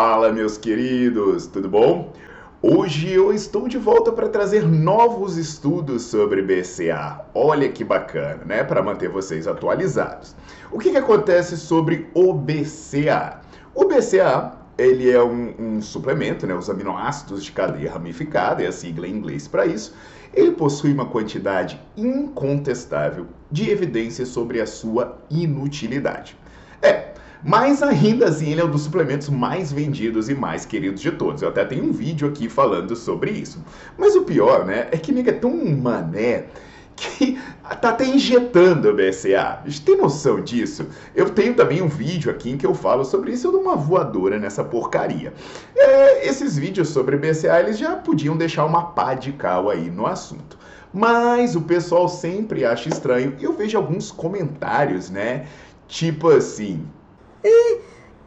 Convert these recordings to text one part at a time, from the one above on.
Fala, meus queridos, tudo bom? Hoje eu estou de volta para trazer novos estudos sobre BCA. Olha que bacana, né? Para manter vocês atualizados. O que, que acontece sobre o BCA? O BCA ele é um, um, suplemento, né, os aminoácidos de cadeia ramificada, é a sigla em inglês para isso. Ele possui uma quantidade incontestável de evidências sobre a sua inutilidade. Mas ainda assim, ele é um dos suplementos mais vendidos e mais queridos de todos. Eu até tenho um vídeo aqui falando sobre isso. Mas o pior, né, é que nega é tão mané que tá até injetando BCA. A gente tem noção disso? Eu tenho também um vídeo aqui em que eu falo sobre isso, eu dou uma voadora nessa porcaria. É, esses vídeos sobre BCA, eles já podiam deixar uma pá de cal aí no assunto. Mas o pessoal sempre acha estranho eu vejo alguns comentários, né? Tipo assim,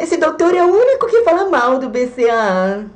esse doutor é o único que fala mal do BCA.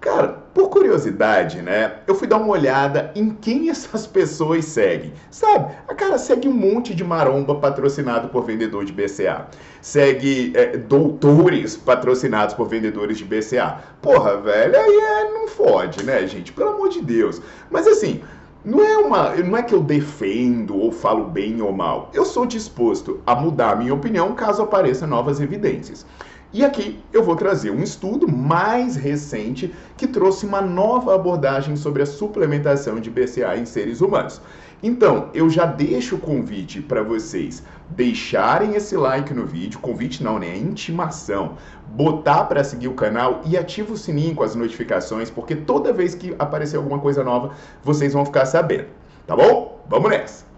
Cara, por curiosidade, né? Eu fui dar uma olhada em quem essas pessoas seguem. Sabe? A cara segue um monte de maromba patrocinado por vendedor de BCA. Segue é, doutores patrocinados por vendedores de BCA. Porra, velho, aí é, não fode, né, gente? Pelo amor de Deus. Mas assim, não é, uma, não é que eu defendo ou falo bem ou mal. Eu sou disposto a mudar a minha opinião caso apareçam novas evidências. E aqui eu vou trazer um estudo mais recente que trouxe uma nova abordagem sobre a suplementação de BCA em seres humanos. Então, eu já deixo o convite para vocês deixarem esse like no vídeo, convite não, né? É intimação. Botar para seguir o canal e ativa o sininho com as notificações, porque toda vez que aparecer alguma coisa nova, vocês vão ficar sabendo. Tá bom? Vamos nessa!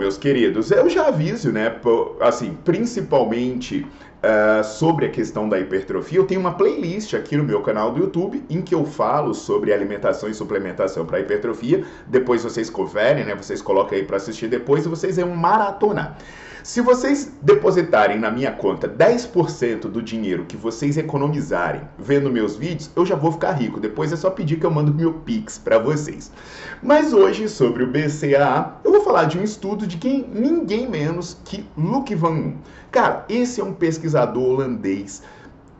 Meus queridos, eu já aviso, né? Assim, principalmente uh, sobre a questão da hipertrofia, eu tenho uma playlist aqui no meu canal do YouTube em que eu falo sobre alimentação e suplementação para hipertrofia. Depois vocês conferem, né? Vocês colocam aí para assistir depois e vocês vão maratonar. Se vocês depositarem na minha conta 10% do dinheiro que vocês economizarem vendo meus vídeos, eu já vou ficar rico. Depois é só pedir que eu mando meu Pix para vocês. Mas hoje, sobre o BCAA, eu vou falar de um estudo de quem ninguém menos que Luc Van. Cara, esse é um pesquisador holandês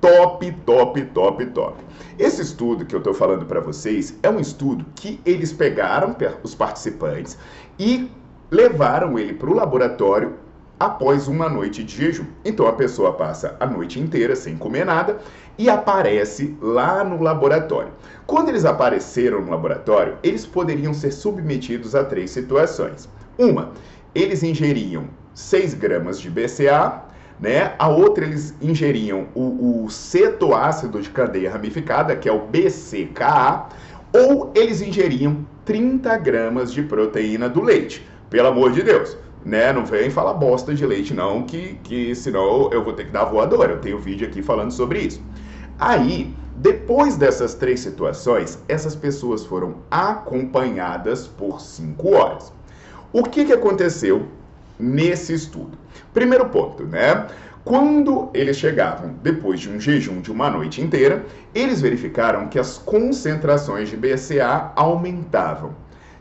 top, top, top, top. Esse estudo que eu estou falando para vocês é um estudo que eles pegaram os participantes e levaram ele para o laboratório após uma noite de jejum. Então a pessoa passa a noite inteira sem comer nada e aparece lá no laboratório. Quando eles apareceram no laboratório, eles poderiam ser submetidos a três situações. Uma, eles ingeriam 6 gramas de BCA, né? A outra eles ingeriam o, o cetoácido de cadeia ramificada, que é o BCKA, ou eles ingeriam 30 gramas de proteína do leite. Pelo amor de Deus, né? Não vem falar bosta de leite, não, que, que senão eu vou ter que dar voadora. Eu tenho vídeo aqui falando sobre isso. Aí, depois dessas três situações, essas pessoas foram acompanhadas por cinco horas. O que, que aconteceu nesse estudo? Primeiro ponto, né? Quando eles chegavam depois de um jejum de uma noite inteira, eles verificaram que as concentrações de BCA aumentavam.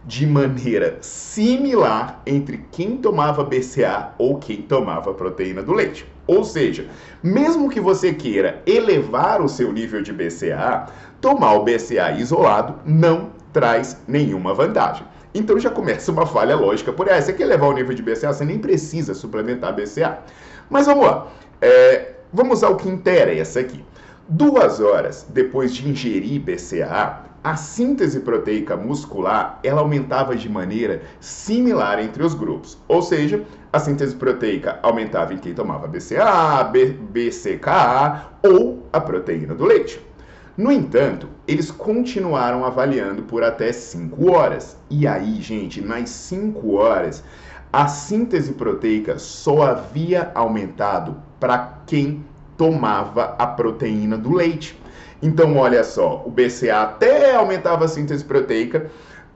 de maneira similar entre quem tomava BCA ou quem tomava proteína do leite. Ou seja, mesmo que você queira elevar o seu nível de BCA, tomar o BCA isolado não traz nenhuma vantagem. Então já começa uma falha lógica por essa. Você quer elevar o nível de BCA, você nem precisa suplementar BCA. Mas vamos lá. É, vamos ao que interessa aqui. Duas horas depois de ingerir BCA, a síntese proteica muscular ela aumentava de maneira similar entre os grupos. Ou seja, a síntese proteica aumentava em quem tomava BCA, B, BCKA ou a proteína do leite. No entanto, eles continuaram avaliando por até 5 horas. E aí, gente, nas 5 horas, a síntese proteica só havia aumentado para quem tomava a proteína do leite. Então, olha só, o BCA até aumentava a síntese proteica,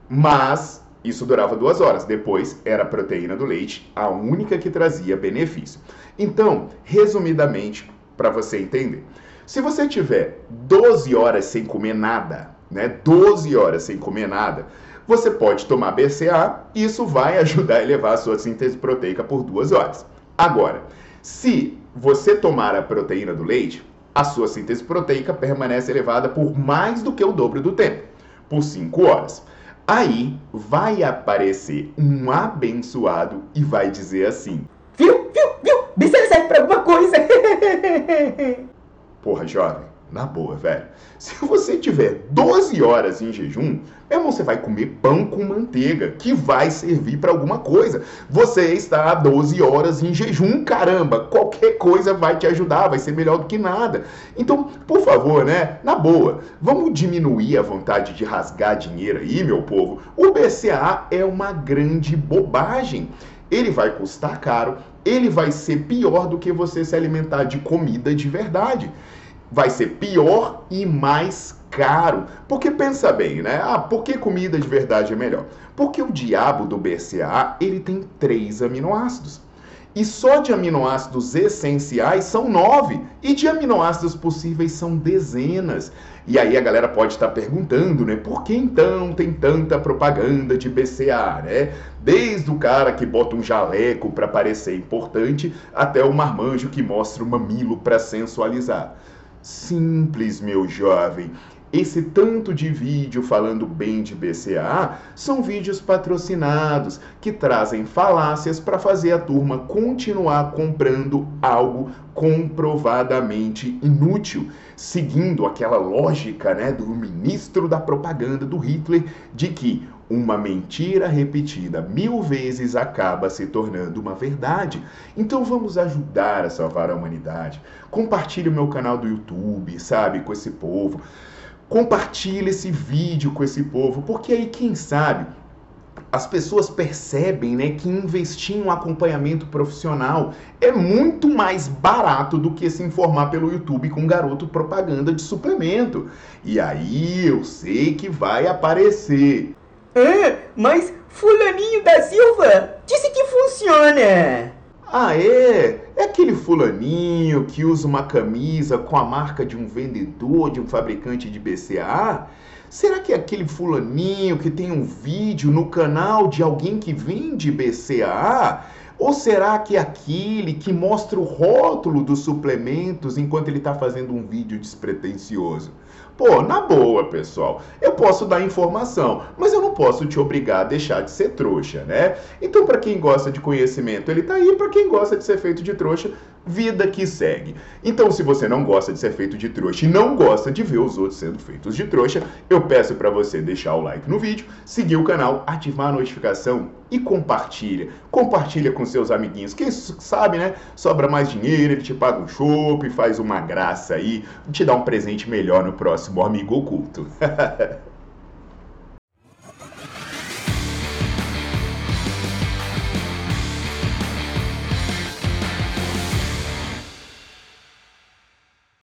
mas isso durava duas horas. Depois era a proteína do leite, a única que trazia benefício. Então, resumidamente, para você entender, se você tiver 12 horas sem comer nada, né? 12 horas sem comer nada, você pode tomar BCA isso vai ajudar a elevar a sua síntese proteica por duas horas. Agora, se você tomar a proteína do leite, a sua síntese proteica permanece elevada por mais do que o dobro do tempo, por 5 horas. Aí vai aparecer um abençoado e vai dizer assim: Viu, viu, viu? Bicep serve pra alguma coisa. Porra, jovem, na boa, velho. Se você tiver 12 horas em jejum, meu irmão, você vai comer pão com manteiga, que vai servir para alguma coisa. Você está há 12 horas em jejum, caramba. Qualquer coisa vai te ajudar, vai ser melhor do que nada. Então, por favor, né? Na boa, vamos diminuir a vontade de rasgar dinheiro aí, meu povo. O BCA é uma grande bobagem. Ele vai custar caro, ele vai ser pior do que você se alimentar de comida de verdade vai ser pior e mais caro. Porque pensa bem, né? Ah, por que comida de verdade é melhor? Porque o diabo do BCA, ele tem três aminoácidos. E só de aminoácidos essenciais são nove. E de aminoácidos possíveis são dezenas. E aí a galera pode estar perguntando, né? Por que então tem tanta propaganda de BCA, né? Desde o cara que bota um jaleco para parecer importante, até o marmanjo que mostra o mamilo para sensualizar. Simples, meu jovem. Esse tanto de vídeo falando bem de BCA são vídeos patrocinados que trazem falácias para fazer a turma continuar comprando algo comprovadamente inútil, seguindo aquela lógica né, do ministro da propaganda do Hitler de que uma mentira repetida mil vezes acaba se tornando uma verdade. Então vamos ajudar a salvar a humanidade. Compartilhe o meu canal do YouTube, sabe, com esse povo. Compartilhe esse vídeo com esse povo, porque aí quem sabe as pessoas percebem né, que investir em um acompanhamento profissional é muito mais barato do que se informar pelo YouTube com um garoto propaganda de suplemento. E aí eu sei que vai aparecer. Ah, mas fulaninho da Silva disse que funciona. Ah, é? É aquele fulaninho que usa uma camisa com a marca de um vendedor, de um fabricante de BCA? Será que é aquele fulaninho que tem um vídeo no canal de alguém que vende BCA? Ou será que é aquele que mostra o rótulo dos suplementos enquanto ele está fazendo um vídeo despretensioso? Pô, na boa, pessoal, eu posso dar informação, mas eu não posso te obrigar a deixar de ser trouxa, né? Então, para quem gosta de conhecimento, ele tá aí, para quem gosta de ser feito de trouxa, vida que segue. Então, se você não gosta de ser feito de trouxa e não gosta de ver os outros sendo feitos de trouxa, eu peço para você deixar o like no vídeo, seguir o canal, ativar a notificação e compartilha. Compartilha com seus amiguinhos. Quem sabe, né? Sobra mais dinheiro, ele te paga um chopp, faz uma graça aí, te dá um presente melhor no próximo Amigo Oculto.